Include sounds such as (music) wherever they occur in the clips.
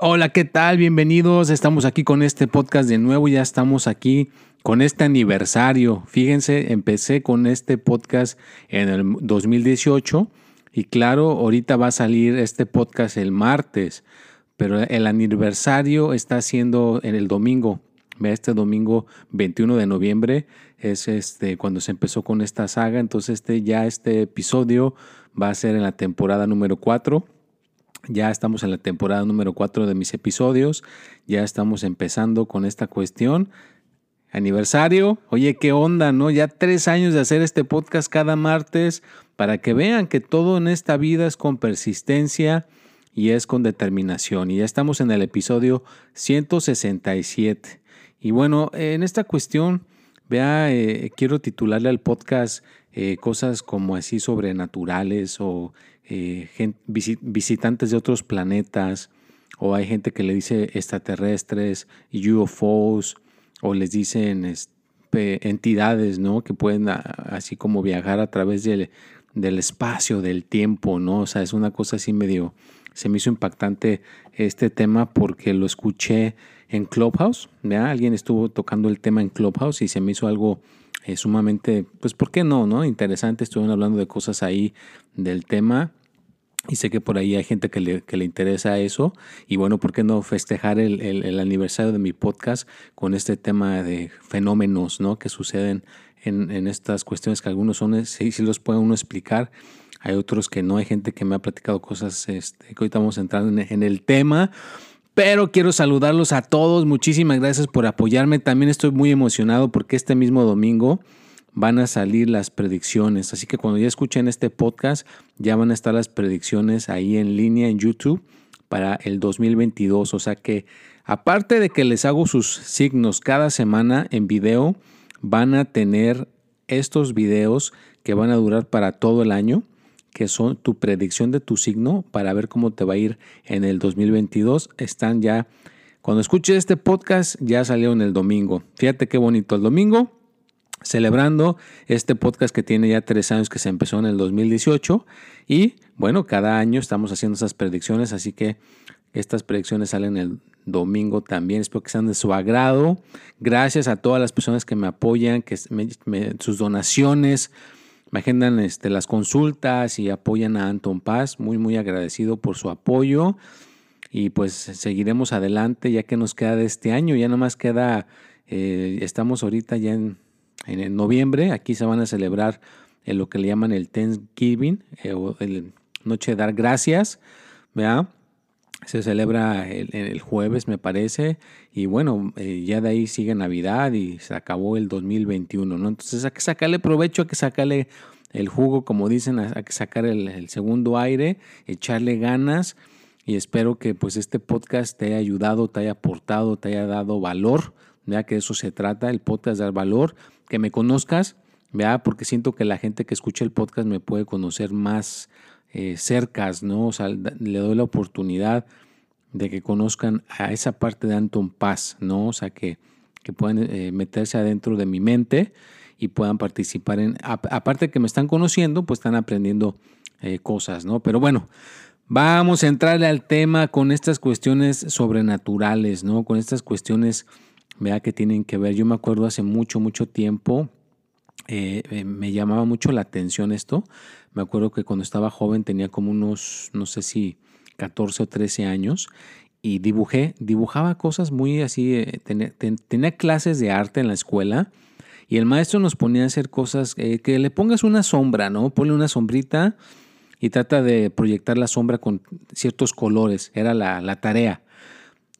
Hola, ¿qué tal? Bienvenidos. Estamos aquí con este podcast de nuevo. Ya estamos aquí con este aniversario. Fíjense, empecé con este podcast en el 2018 y claro, ahorita va a salir este podcast el martes, pero el aniversario está siendo en el domingo. Este domingo 21 de noviembre es este cuando se empezó con esta saga, entonces este ya este episodio va a ser en la temporada número 4. Ya estamos en la temporada número 4 de mis episodios, ya estamos empezando con esta cuestión aniversario. Oye, qué onda, ¿no? Ya tres años de hacer este podcast cada martes para que vean que todo en esta vida es con persistencia y es con determinación. Y ya estamos en el episodio 167. Y bueno, en esta cuestión, vea, eh, quiero titularle al podcast eh, cosas como así sobrenaturales o eh, visitantes de otros planetas. O hay gente que le dice extraterrestres, UFOs, o les dicen entidades, ¿no? Que pueden así como viajar a través del, del espacio, del tiempo, ¿no? O sea, es una cosa así medio, se me hizo impactante este tema porque lo escuché en Clubhouse, ¿ya? Alguien estuvo tocando el tema en Clubhouse y se me hizo algo eh, sumamente, pues, ¿por qué no, no? Interesante, estuvieron hablando de cosas ahí del tema y sé que por ahí hay gente que le, que le interesa eso. Y bueno, ¿por qué no festejar el, el, aniversario de mi podcast con este tema de fenómenos ¿no? que suceden en, en estas cuestiones que algunos son, sí, sí los puede uno explicar. Hay otros que no, hay gente que me ha platicado cosas este, que ahorita vamos a entrar en, en el tema. Pero quiero saludarlos a todos. Muchísimas gracias por apoyarme. También estoy muy emocionado porque este mismo domingo van a salir las predicciones. Así que cuando ya escuchen este podcast, ya van a estar las predicciones ahí en línea en YouTube para el 2022. O sea que aparte de que les hago sus signos cada semana en video, van a tener estos videos que van a durar para todo el año, que son tu predicción de tu signo para ver cómo te va a ir en el 2022. Están ya, cuando escuches este podcast, ya salió en el domingo. Fíjate qué bonito el domingo celebrando este podcast que tiene ya tres años que se empezó en el 2018 y bueno, cada año estamos haciendo esas predicciones, así que estas predicciones salen el domingo también, espero que sean de su agrado. Gracias a todas las personas que me apoyan, que sus donaciones, me agendan este, las consultas y apoyan a Anton Paz, muy muy agradecido por su apoyo. Y pues seguiremos adelante ya que nos queda de este año, ya nomás queda, eh, estamos ahorita ya en en noviembre. Aquí se van a celebrar lo que le llaman el Thanksgiving, eh, o el Noche de Dar Gracias. Se celebra el, jueves, me parece. Y bueno, eh, ya de ahí sigue Navidad y se acabó el 2021. ¿no? Entonces hay que sacarle provecho, hay que sacarle el jugo, como dicen, hay que sacar el, segundo aire, echarle ganas. Y espero que pues este podcast te haya ayudado, te haya aportado, te haya dado valor. ya que eso se trata, el podcast dar valor que me conozcas, ¿verdad? porque siento que la gente que escucha el podcast me puede conocer más eh, cercas, ¿no? O sea, le doy la oportunidad de que conozcan a esa parte de Anton Paz, ¿no? O sea, que, que puedan eh, meterse adentro de mi mente y puedan participar en, aparte que me están conociendo, pues están aprendiendo eh, cosas, ¿no? Pero bueno, vamos a entrarle al tema con estas cuestiones sobrenaturales, ¿no? Con estas cuestiones vea que tienen que ver. Yo me acuerdo hace mucho, mucho tiempo, eh, eh, me llamaba mucho la atención esto. Me acuerdo que cuando estaba joven tenía como unos, no sé si 14 o 13 años y dibujé, dibujaba cosas muy así, eh, tenía, clases de arte en la escuela y el maestro nos ponía a hacer cosas, que le pongas una sombra, ¿no? Ponle una sombrita y trata de proyectar la sombra con ciertos colores, era la, la tarea.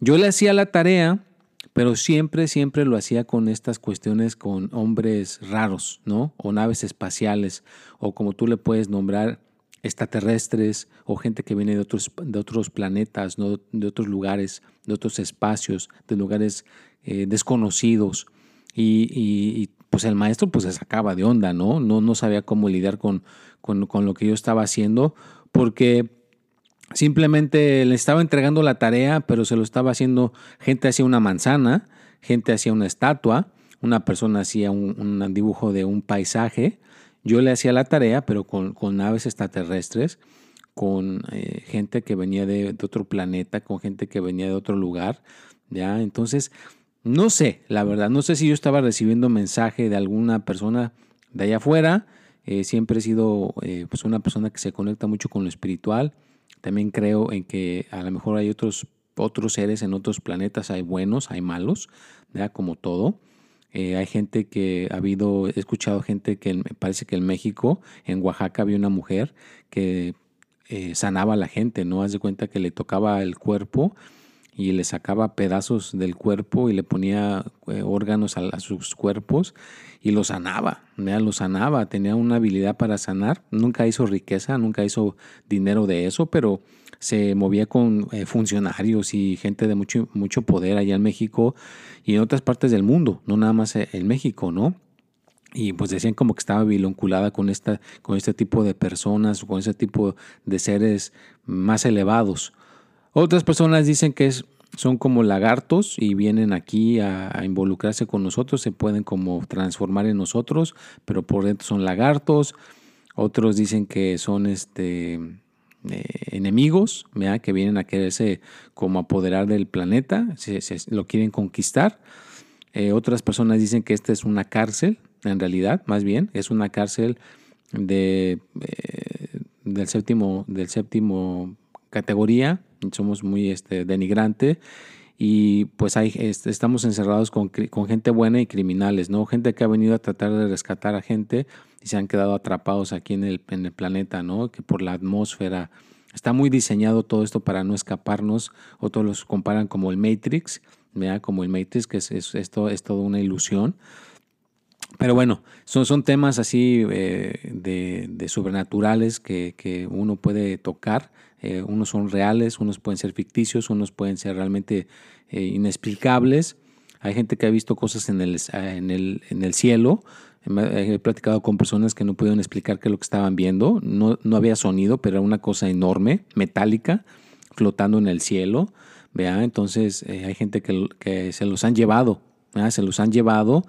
Yo le hacía la tarea pero siempre, siempre lo hacía con estas cuestiones con hombres raros, ¿no? O naves espaciales, o como tú le puedes nombrar, extraterrestres, o gente que viene de otros, de otros planetas, ¿no? De otros lugares, de otros espacios, de lugares eh, desconocidos. Y, y, pues el maestro pues se sacaba de onda, ¿no? No, no sabía cómo lidiar con, con, con lo que yo estaba haciendo porque simplemente le estaba entregando la tarea, pero se lo estaba haciendo, gente hacía una manzana, gente hacía una estatua, una persona hacía un, dibujo de un paisaje, yo le hacía la tarea, pero con, con naves extraterrestres, con eh, gente que venía de, otro planeta, con gente que venía de otro lugar, ¿ya? Entonces, no sé, la verdad, no sé si yo estaba recibiendo mensaje de alguna persona de allá afuera, eh, siempre he sido eh, pues una persona que se conecta mucho con lo espiritual, también creo en que a lo mejor hay otros, otros seres en otros planetas, hay buenos, hay malos, ¿ya? como todo. Eh, hay gente que ha habido, he escuchado gente que parece que en México, en Oaxaca, había una mujer que eh, sanaba a la gente, ¿no? Haz de cuenta que le tocaba el cuerpo y le sacaba pedazos del cuerpo y le ponía eh, órganos a, sus cuerpos y lo sanaba, ¿ya? lo sanaba, tenía una habilidad para sanar, nunca hizo riqueza, nunca hizo dinero de eso, pero se movía con eh, funcionarios y gente de mucho, mucho poder allá en México y en otras partes del mundo, no nada más en México, ¿no? y pues decían como que estaba vinculada con, esta, con este tipo de personas, con ese tipo de seres más elevados. Otras personas dicen que son como lagartos y vienen aquí a, involucrarse con nosotros, se pueden como transformar en nosotros, pero por dentro son lagartos. Otros dicen que son este, eh, enemigos, que vienen a quererse como apoderar del planeta, se, lo quieren conquistar. Eh, otras personas dicen que esta es una cárcel, en realidad, más bien, es una cárcel de, eh, del, séptimo, del séptimo categoría, somos muy este, denigrante y pues hay, estamos encerrados con, con, gente buena y criminales, ¿no? Gente que ha venido a tratar de rescatar a gente y se han quedado atrapados aquí en el, en el planeta, ¿no? Que por la atmósfera está muy diseñado todo esto para no escaparnos, otros los comparan como el Matrix. Como el Matrix, que es, es, es toda una ilusión. Pero bueno, son, son temas así eh, de, sobrenaturales que, uno puede tocar. Eh, unos son reales, unos pueden ser ficticios, unos pueden ser realmente eh, inexplicables. Hay gente que ha visto cosas en el, en el, en el cielo. He platicado con personas que no pudieron explicar qué es lo que estaban viendo. No, no había sonido, pero era una cosa enorme, metálica, flotando en el cielo. ¿vea? Entonces hay gente que, que, se los han llevado, se los han llevado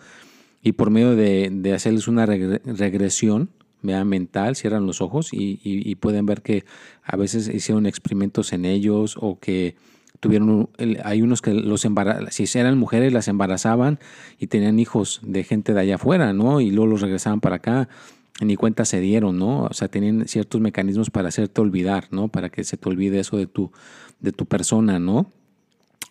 y por medio de, hacerles una regresión mental, cierran los ojos y, pueden ver que a veces hicieron experimentos en ellos o que tuvieron, hay unos que los si eran mujeres las embarazaban y tenían hijos de gente de allá afuera, ¿no? Y luego los regresaban para acá, ni cuenta se dieron, ¿no? O sea, tenían ciertos mecanismos para hacerte olvidar, ¿no? Para que se te olvide eso de tu, de tu persona, ¿no?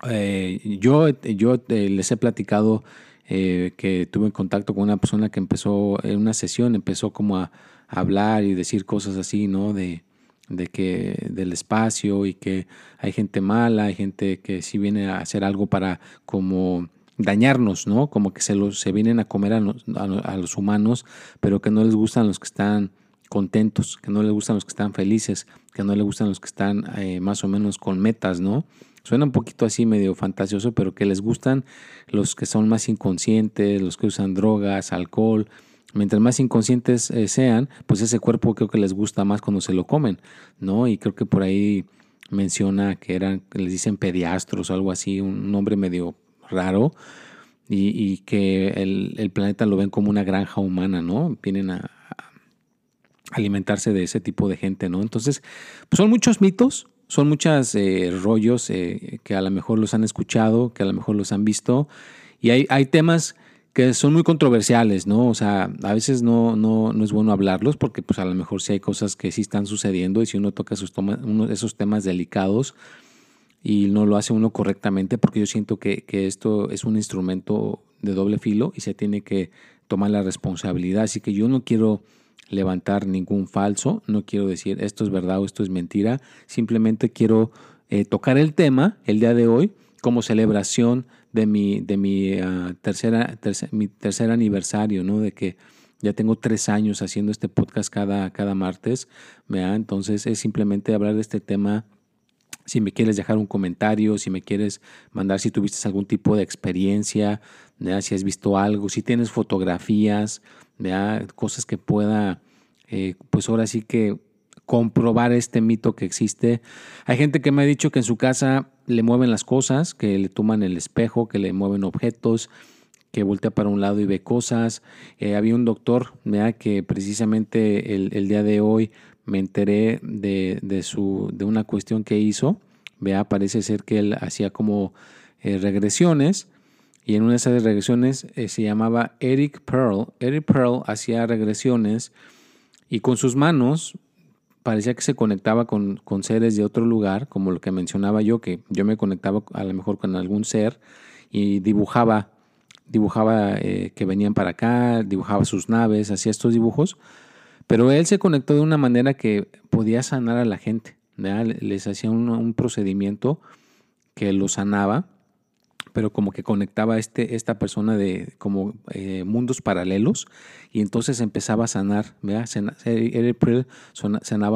Eh, yo yo eh, les he platicado eh, que tuve en contacto con una persona que empezó en una sesión, empezó como a, hablar y decir cosas así, ¿no? De, de que del espacio y que hay gente mala, hay gente que sí viene a hacer algo para como dañarnos, ¿no? Como que se, los, se vienen a comer a los, a los humanos, pero que no les gustan los que están contentos, que no les gustan los que están felices, que no les gustan los que están eh, más o menos con metas, ¿no? Suena un poquito así medio fantasioso, pero que les gustan los que son más inconscientes, los que usan drogas, alcohol. Mientras más inconscientes eh, sean, pues ese cuerpo creo que les gusta más cuando se lo comen, ¿no? Y creo que por ahí menciona que eran, les dicen pediastros o algo así, un nombre medio raro, y, que el, planeta lo ven como una granja humana, ¿no? Vienen a, alimentarse de ese tipo de gente, ¿no? Entonces, pues son muchos mitos, son muchos eh, rollos eh, que a lo mejor los han escuchado, que a lo mejor los han visto, y hay, hay temas que son muy controversiales, ¿no? O sea, a veces no, no, no es bueno hablarlos porque pues a lo mejor sí hay cosas que sí están sucediendo y si uno toca esos, uno, esos temas delicados y no lo hace uno correctamente, porque yo siento que, que esto es un instrumento de doble filo y se tiene que tomar la responsabilidad, así que yo no quiero levantar ningún falso, no quiero decir esto es verdad o esto es mentira, simplemente quiero eh, tocar el tema el día de hoy como celebración de mi, de mi, ah, tercera, mi tercer aniversario, ¿no? De que ya tengo tres años haciendo este podcast cada, cada martes, ¿verdad? Entonces es simplemente hablar de este tema si me quieres dejar un comentario, si me quieres mandar si tuviste algún tipo de experiencia, si has visto algo, si tienes fotografías, cosas que pueda, eh, pues ahora sí que comprobar este mito que existe. Hay gente que me ha dicho que en su casa le mueven las cosas, que le toman el espejo, que le mueven objetos, que voltea para un lado y ve cosas. Eh, había un doctor que precisamente el, día de hoy me enteré de, su, de una cuestión que hizo. Vea, parece ser que él hacía como eh, regresiones y en una de esas regresiones eh, se llamaba Eric Pearl. Eric Pearl hacía regresiones y con sus manos parecía que se conectaba con, seres de otro lugar, como lo que mencionaba yo, que yo me conectaba a lo mejor con algún ser y dibujaba, dibujaba eh, que venían para acá, dibujaba sus naves, hacía estos dibujos, pero él se conectó de una manera que podía sanar a la gente, les hacía un procedimiento que lo sanaba pero como que conectaba este, esta persona de como eh, mundos paralelos y entonces empezaba a sanar, vea, sanaba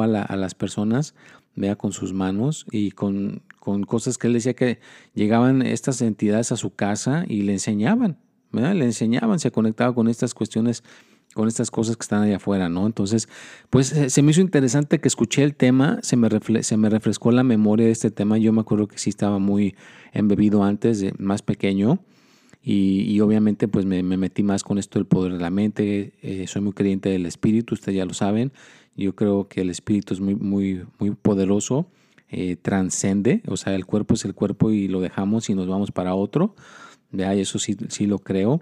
a las personas, vea, con sus manos y con, con, cosas que él decía que llegaban estas entidades a su casa y le enseñaban, ¿vea? le enseñaban, se conectaba con estas cuestiones con estas cosas que están allá afuera, ¿no? Entonces, pues se me hizo interesante que escuché el tema, se me, se me refrescó la memoria de este tema. Yo me acuerdo que sí estaba muy embebido antes, de, más pequeño, y, obviamente pues me, metí más con esto del poder de la mente. Eh, soy muy creyente del espíritu, ustedes ya lo saben. Yo creo que el espíritu es muy, muy, muy poderoso, eh, transcende, o sea, el cuerpo es el cuerpo y lo dejamos y nos vamos para otro. ¿ya? Y eso sí, sí lo creo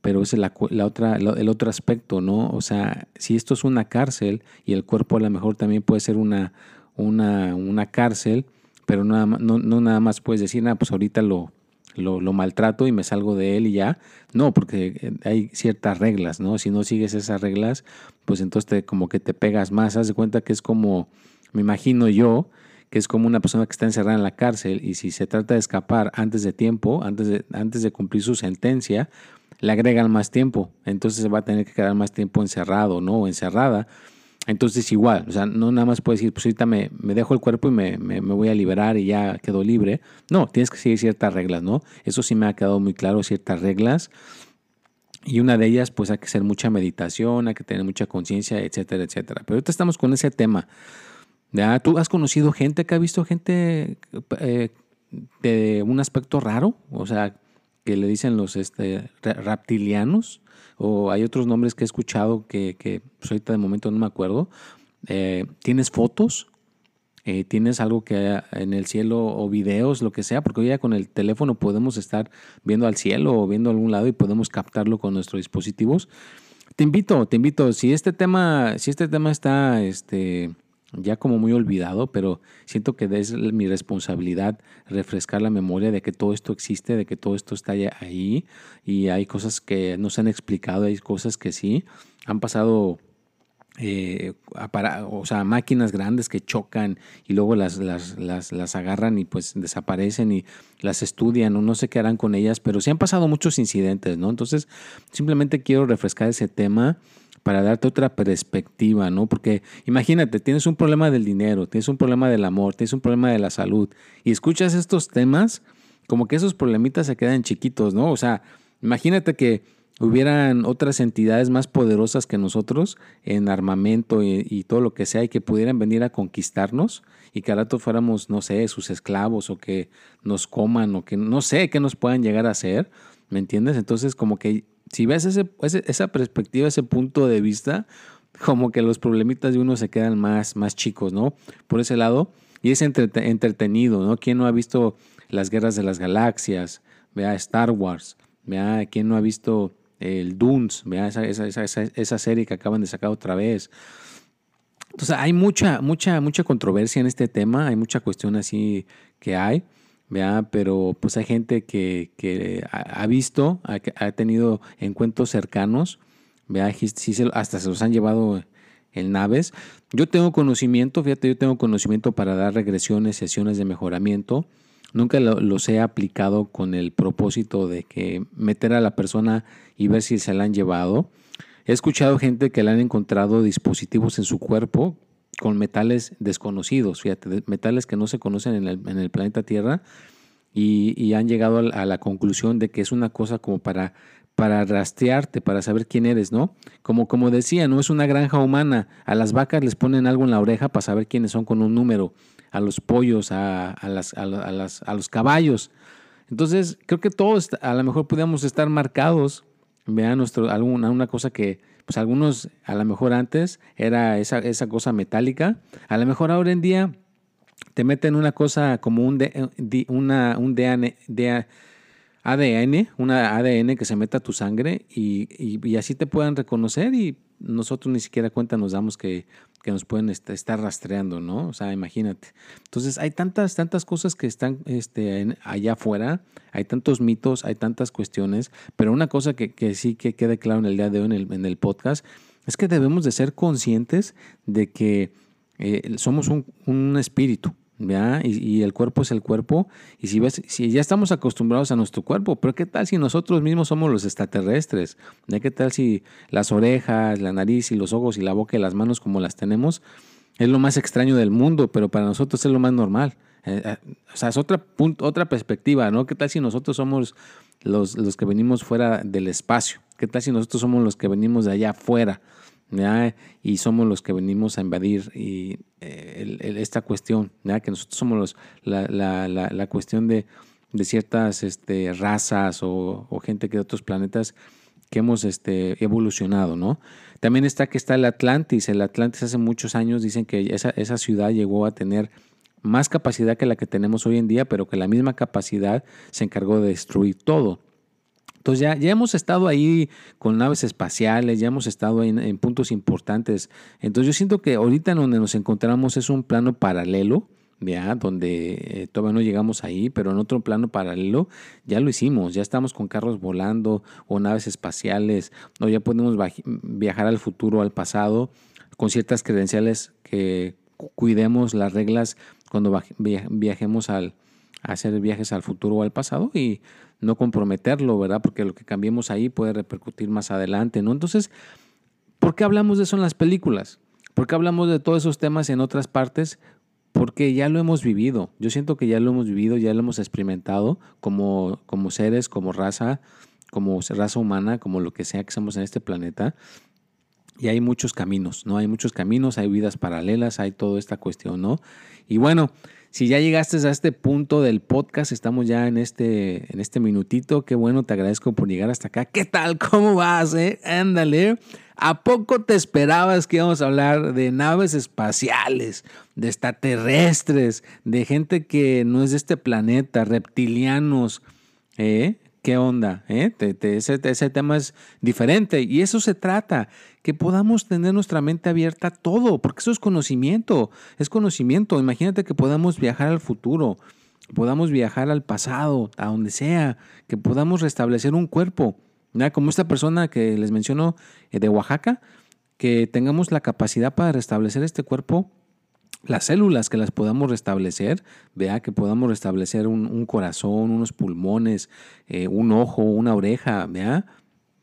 pero es la, otra, el otro aspecto, ¿no? O sea, si esto es una cárcel y el cuerpo a lo mejor también puede ser una, una, una cárcel, pero nada, no, no nada más puedes decir, nada, pues ahorita lo, lo, lo, maltrato y me salgo de él y ya. No, porque eh, hay ciertas reglas, ¿no? Si no sigues esas reglas, pues entonces te, como que te pegas más. Haz de cuenta que es como, me imagino yo, que es como una persona que está encerrada en la cárcel y si se trata de escapar antes de tiempo, antes de, antes de cumplir su sentencia, le agregan más tiempo, entonces va a tener que quedar más tiempo encerrado, ¿no? O encerrada. Entonces igual, o sea, no nada más puedes decir, pues ahorita me, dejo el cuerpo y me, me, voy a liberar y ya quedo libre. No, tienes que seguir ciertas reglas, ¿no? Eso sí me ha quedado muy claro, ciertas reglas. Y una de ellas, pues hay que hacer mucha meditación, hay que tener mucha conciencia, etcétera, etcétera. Pero ahorita estamos con ese tema. ¿Ya? ¿Tú has conocido gente que ha visto gente eh, de un aspecto raro? O sea, que le dicen los este, reptilianos, o hay otros nombres que he escuchado que, que pues, ahorita de momento no me acuerdo. Eh, ¿Tienes fotos? Eh, ¿Tienes algo que en el cielo o videos, lo que sea? Porque hoy ya con el teléfono podemos estar viendo al cielo o viendo a algún lado y podemos captarlo con nuestros dispositivos. Te invito, te invito, si este tema, si este tema está este, ya como muy olvidado, pero siento que es mi responsabilidad refrescar la memoria de que todo esto existe, de que todo esto está ahí y hay cosas que no se han explicado, hay cosas que sí han pasado. Eh, o sea, máquinas grandes que chocan y luego las, las, las, las, agarran y pues desaparecen y las estudian o no sé qué harán con ellas, pero sí han pasado muchos incidentes, ¿no? Entonces, simplemente quiero refrescar ese tema para darte otra perspectiva, ¿no? Porque imagínate, tienes un problema del dinero, tienes un problema del amor, tienes un problema de la salud y escuchas estos temas, como que esos problemitas se quedan chiquitos, ¿no? O sea, imagínate que hubieran otras entidades más poderosas que nosotros en armamento y, todo lo que sea y que pudieran venir a conquistarnos y que al rato fuéramos, no sé, sus esclavos o que nos coman o que no sé qué nos puedan llegar a hacer, ¿me entiendes? Entonces como que si ves ese, esa perspectiva, ese punto de vista, como que los problemitas de uno se quedan más, más chicos, ¿no? Por ese lado. Y es entretenido, ¿no? ¿Quién no ha visto las guerras de las galaxias? Vea Star Wars. Vea, ¿quién no ha visto el Dunes? Vea esa, esa, esa, esa serie que acaban de sacar otra vez. Entonces hay mucha, mucha, mucha controversia en este tema, hay mucha cuestión así que hay. ¿Vea? pero pues hay gente que, que ha visto, ha, ha, tenido encuentros cercanos, ¿vea? hasta se los han llevado en naves. Yo tengo conocimiento, fíjate, yo tengo conocimiento para dar regresiones, sesiones de mejoramiento. Nunca los he aplicado con el propósito de que meter a la persona y ver si se la han llevado. He escuchado gente que le han encontrado dispositivos en su cuerpo con metales desconocidos, fíjate, metales que no se conocen en el, en el planeta Tierra y, han llegado a la conclusión de que es una cosa como para, para rastrearte, para saber quién eres, ¿no? Como, como decía, no es una granja humana, a las vacas les ponen algo en la oreja para saber quiénes son con un número, a los pollos, a, las, a, las, a los caballos. Entonces, creo que todos a lo mejor podríamos estar marcados, vean, nuestro, alguna una cosa que pues algunos a lo mejor antes era esa, esa cosa metálica, a lo mejor ahora en día te meten una cosa como un, una, un ADN, una ADN que se meta a tu sangre y, y, así te puedan reconocer y nosotros ni siquiera cuenta nos damos que, que nos pueden estar rastreando, ¿no? O sea, imagínate. Entonces hay tantas, tantas cosas que están este, allá afuera, hay tantos mitos, hay tantas cuestiones, pero una cosa que, que sí que quede claro en el día de hoy en el, en el podcast es que debemos de ser conscientes de que eh, somos un, un espíritu, y, el cuerpo es el cuerpo. Y si, ves, si ya estamos acostumbrados a nuestro cuerpo, pero ¿qué tal si nosotros mismos somos los extraterrestres? ¿Qué tal si las orejas, la nariz y los ojos y la boca y las manos como las tenemos es lo más extraño del mundo, pero para nosotros es lo más normal? Eh, eh, o sea, es otra, otra perspectiva, ¿no? ¿Qué tal si nosotros somos los, los que venimos fuera del espacio? ¿Qué tal si nosotros somos los que venimos de allá afuera? Y somos los que venimos a invadir y, eh, esta cuestión, que nosotros somos los, la, cuestión de, ciertas este, razas o, gente que de otros planetas que hemos este, evolucionado, ¿no? También está que está el Atlantis. El Atlantis hace muchos años dicen que esa, esa ciudad llegó a tener más capacidad que la que tenemos hoy en día, pero que la misma capacidad se encargó de destruir todo. Entonces ya, ya hemos estado ahí con naves espaciales, ya hemos estado en, en puntos importantes. Entonces yo siento que ahorita en donde nos encontramos es un plano paralelo, ¿ya? donde eh, todavía no llegamos ahí, pero en otro plano paralelo ya lo hicimos, ya estamos con carros volando o naves espaciales, o ya podemos viajar al futuro, al pasado, con ciertas credenciales que cuidemos las reglas cuando viajemos al, hacer viajes al futuro o al pasado y no comprometerlo, ¿verdad? Porque lo que cambiemos ahí puede repercutir más adelante, ¿no? Entonces, ¿por qué hablamos de eso en las películas? ¿Por qué hablamos de todos esos temas en otras partes? Porque ya lo hemos vivido. Yo siento que ya lo hemos vivido, ya lo hemos experimentado como, como seres, como raza, como raza humana, como lo que sea que somos en este planeta. Y hay muchos caminos, ¿no? Hay muchos caminos, hay vidas paralelas, hay toda esta cuestión, ¿no? Y bueno, si ya llegaste a este punto del podcast, estamos ya en este, en este minutito. Qué bueno, te agradezco por llegar hasta acá. ¿Qué tal? (laughs) ¿Cómo vas? Eh? Ándale. ¿A poco te esperabas que íbamos a hablar de naves espaciales, de extraterrestres, de gente que no es de este planeta, reptilianos? ¿Eh? ¿Qué onda? ¿Eh? ese, tema es diferente y eso se trata, que podamos tener nuestra mente abierta a todo, porque eso es conocimiento, es conocimiento. Imagínate que podamos viajar al futuro, podamos viajar al pasado, a donde sea, que podamos restablecer un cuerpo. Como esta persona que les menciono eh, de Oaxaca, que tengamos la capacidad para restablecer este cuerpo las células que las podamos restablecer, vea que podamos restablecer un, corazón, unos pulmones, eh, un ojo, una oreja, vea.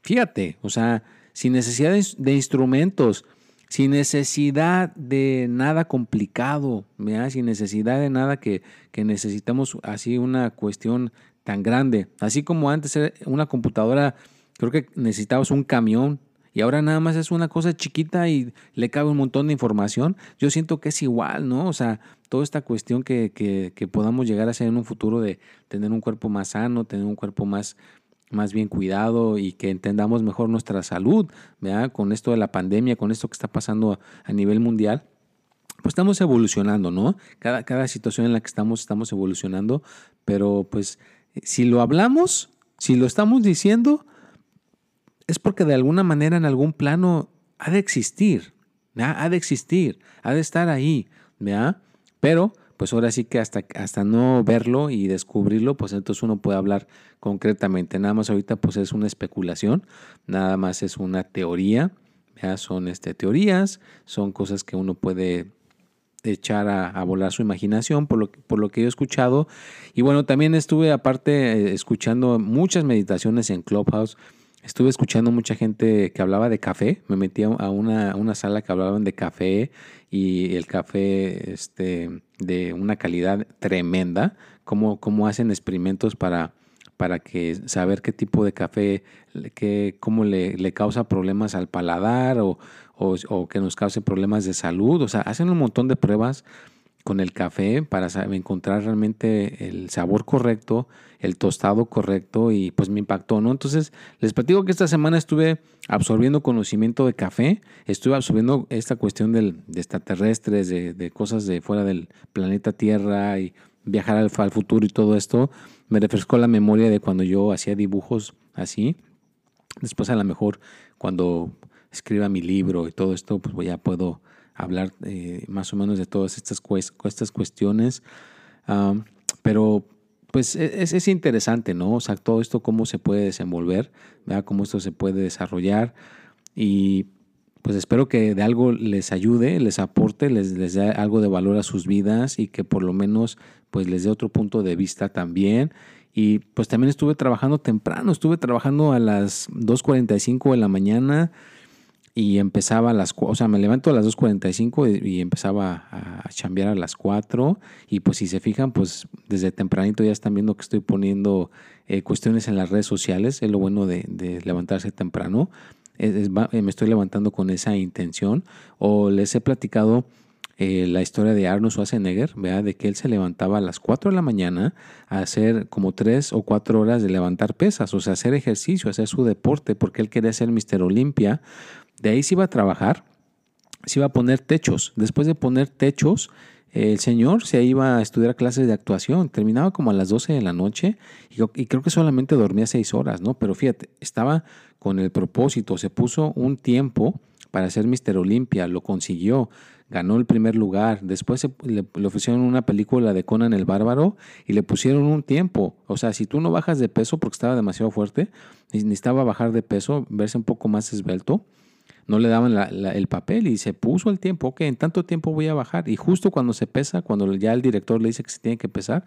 Fíjate, o sea, sin necesidad de, instrumentos, sin necesidad de nada complicado, vea, sin necesidad de nada que, que necesitamos así una cuestión tan grande. Así como antes una computadora, creo que necesitabas un camión y ahora nada más es una cosa chiquita y le cabe un montón de información, yo siento que es igual, ¿no? O sea, toda esta cuestión que, que, podamos llegar a ser en un futuro de tener un cuerpo más sano, tener un cuerpo más, más bien cuidado y que entendamos mejor nuestra salud, ¿verdad? Con esto de la pandemia, con esto que está pasando a nivel mundial pues estamos evolucionando, ¿no? Cada, cada situación en la que estamos, estamos evolucionando, pero pues si lo hablamos, si lo estamos diciendo, es porque de alguna manera en algún plano ha de existir, ha de existir, ha de estar ahí. Pero pues ahora sí que hasta, hasta no verlo y descubrirlo, pues entonces uno puede hablar concretamente. Nada más ahorita pues es una especulación, nada más es una teoría, son este, teorías, son cosas que uno puede echar a, volar su imaginación por lo, por lo que yo he escuchado. Y bueno, también estuve aparte eh, escuchando muchas meditaciones en Clubhouse estuve escuchando mucha gente que hablaba de café. Me metí a una, una sala que hablaban de café y el café este, de una calidad tremenda. Cómo, cómo hacen experimentos para, para que saber qué tipo de café, que, cómo le, le, causa problemas al paladar o, o, o que nos cause problemas de salud. O sea, hacen un montón de pruebas con el café para encontrar realmente el sabor correcto, el tostado correcto y pues me impactó, ¿no? Entonces, les platico que esta semana estuve absorbiendo conocimiento de café, estuve absorbiendo esta cuestión del, de extraterrestres, de, cosas de fuera del planeta Tierra y viajar al, al futuro y todo esto. Me refrescó la memoria de cuando yo hacía dibujos así. Después a lo mejor cuando escriba mi libro y todo esto, pues ya puedo hablar eh, más o menos de todas estas, estas cuestiones. pero pues e-, es, es, interesante, ¿no? O sea, todo esto cómo se puede desenvolver, ¿verdad? Cómo esto se puede desarrollar. Y pues espero que de algo les ayude, les aporte, les, les dé algo de valor a sus vidas y que por lo menos pues les dé otro punto de vista también. Y pues también estuve trabajando temprano, estuve trabajando a las 2.45 de la mañana y empezaba a las, o sea, me levanto a las 2.45 y, empezaba a, chambear a las 4 y pues si se fijan, pues desde tempranito ya están viendo que estoy poniendo eh, cuestiones en las redes sociales, es lo bueno de, levantarse temprano, eh, me estoy levantando con esa intención o les he platicado eh, la historia de Arnold Schwarzenegger, ¿vea? de que él se levantaba a las 4 de la mañana a hacer como 3 o 4 horas de levantar pesas, o sea, hacer ejercicio, hacer su deporte, porque él quería ser Mr. Olympia de ahí se iba a trabajar, se iba a poner techos. Después de poner techos, el señor se iba a estudiar clases de actuación. Terminaba como a las 12 de la noche y, creo que solamente dormía 6 horas, ¿no? Pero fíjate, estaba con el propósito, se puso un tiempo para ser Mister Olimpia, lo consiguió, ganó el primer lugar. Después le, le, ofrecieron una película de Conan el Bárbaro y le pusieron un tiempo. O sea, si tú no bajas de peso porque estaba demasiado fuerte, necesitaba bajar de peso, verse un poco más esbelto no le daban el papel y se puso el tiempo, ok, en tanto tiempo voy a bajar. Y justo cuando se pesa, cuando ya el director le dice que se tiene que pesar,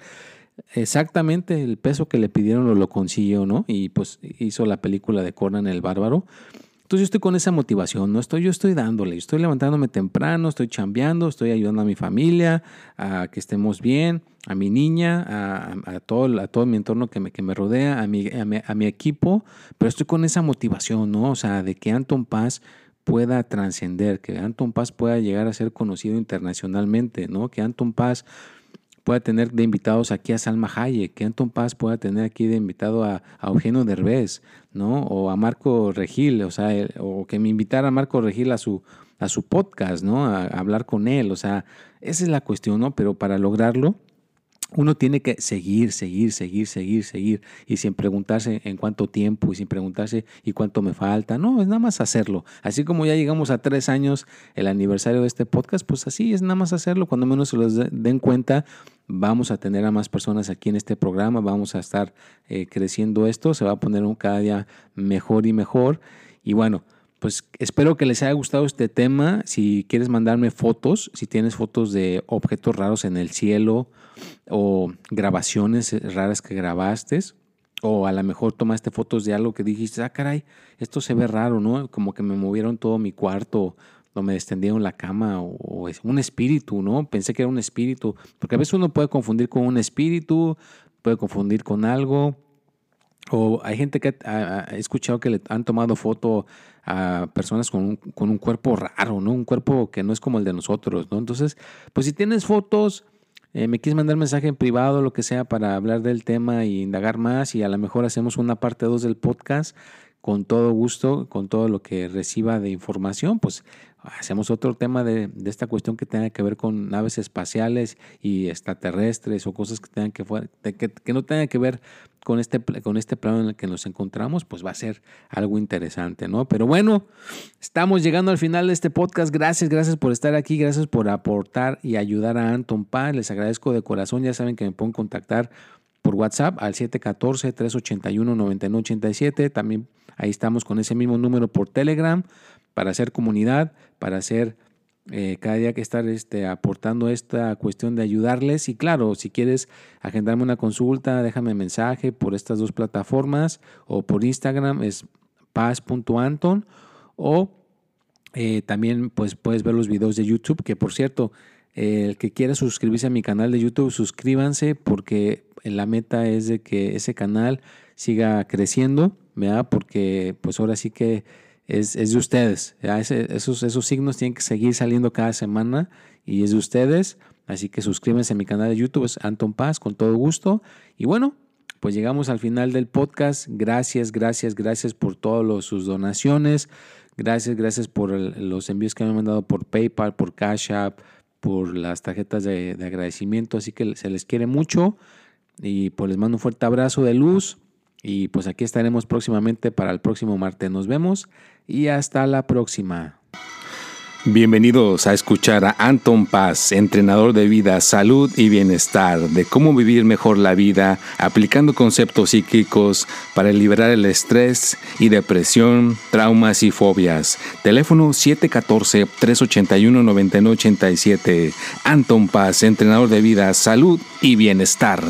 exactamente el peso que le pidieron lo, lo consiguió, ¿no? Y pues hizo la película de Conan el Bárbaro. Entonces yo estoy con esa motivación, no estoy, yo estoy dándole, estoy levantándome temprano, estoy chambeando, estoy ayudando a mi familia, a que estemos bien, a mi niña, a, todo, a todo mi entorno que me, que me rodea, a mi, a mi, a mi equipo, pero estoy con esa motivación, ¿no? O sea, de que Anton Paz pueda trascender, que Anton Paz pueda llegar a ser conocido internacionalmente, ¿no? Que Anton Paz pueda tener de invitados aquí a Salma Hayek, que Anton Paz pueda tener aquí de invitado a, Eugenio Derbez, ¿no? O a Marco Regil, o sea, o que me invitara a Marco Regil a su, a su podcast, ¿no? a hablar con él, o sea, esa es la cuestión, ¿no? Pero para lograrlo, uno tiene que seguir, seguir, seguir, seguir, seguir y sin preguntarse en cuánto tiempo y sin preguntarse y cuánto me falta. No, es nada más hacerlo. Así como ya llegamos a tres años el aniversario de este podcast, pues así es nada más hacerlo. Cuando menos se los den cuenta, vamos a tener a más personas aquí en este programa, vamos a estar eh, creciendo esto, se va a poner cada día mejor y mejor. Y bueno, pues espero que les haya gustado este tema. Si quieres mandarme fotos, si tienes fotos de objetos raros en el cielo o grabaciones raras que grabaste, o a lo mejor tomaste fotos de algo que dijiste, ah, caray, esto se ve raro, ¿no? Como que me movieron todo mi cuarto, o me extendieron la cama, o, es un espíritu, ¿no? Pensé que era un espíritu, porque a veces uno puede confundir con un espíritu, puede confundir con algo. O hay gente que ha, escuchado que le han tomado foto a personas con un, con un, cuerpo raro, ¿no? Un cuerpo que no es como el de nosotros, ¿no? Entonces, pues si tienes fotos, eh, me quieres mandar mensaje en privado, lo que sea, para hablar del tema y indagar más y a lo mejor hacemos una parte 2 del podcast con todo gusto, con todo lo que reciba de información, pues hacemos otro tema de, esta cuestión que tenga que ver con naves espaciales y extraterrestres o cosas que tengan que, que, que no tengan que ver con este, con este plano en el que nos encontramos, pues va a ser algo interesante, ¿no? Pero bueno, estamos llegando al final de este podcast. Gracias, gracias por estar aquí, gracias por aportar y ayudar a Anton Paz. Les agradezco de corazón. Ya saben que me pueden contactar por WhatsApp al 714-381-9987. También ahí estamos con ese mismo número por Telegram para hacer comunidad, para hacer eh, cada día que estar este, aportando esta cuestión de ayudarles. Y claro, si quieres agendarme una consulta, déjame mensaje por estas dos plataformas o por Instagram, es paz.anton o eh, también pues puedes ver los videos de YouTube, que por cierto, el que quiera suscribirse a mi canal de YouTube, suscríbanse porque la meta es de que ese canal siga creciendo, ¿verdad? Porque pues ahora sí que es, de ustedes. esos, esos signos tienen que seguir saliendo cada semana y es de ustedes. Así que suscríbanse a mi canal de YouTube, es Anton Paz, con todo gusto. Y bueno, pues llegamos al final del podcast. Gracias, gracias, gracias por todas sus donaciones. Gracias, gracias por los envíos que me han mandado por PayPal, por Cash App, por las tarjetas de, de agradecimiento. Así que se les quiere mucho. Y pues les mando un fuerte abrazo de luz. Y pues aquí estaremos próximamente para el próximo martes. Nos vemos y hasta la próxima. Bienvenidos a escuchar a Anton Paz, entrenador de vida, salud y bienestar, de cómo vivir mejor la vida aplicando conceptos psíquicos para liberar el estrés y depresión, traumas y fobias. Teléfono 714-381-9987. Anton Paz, entrenador de vida, salud y bienestar.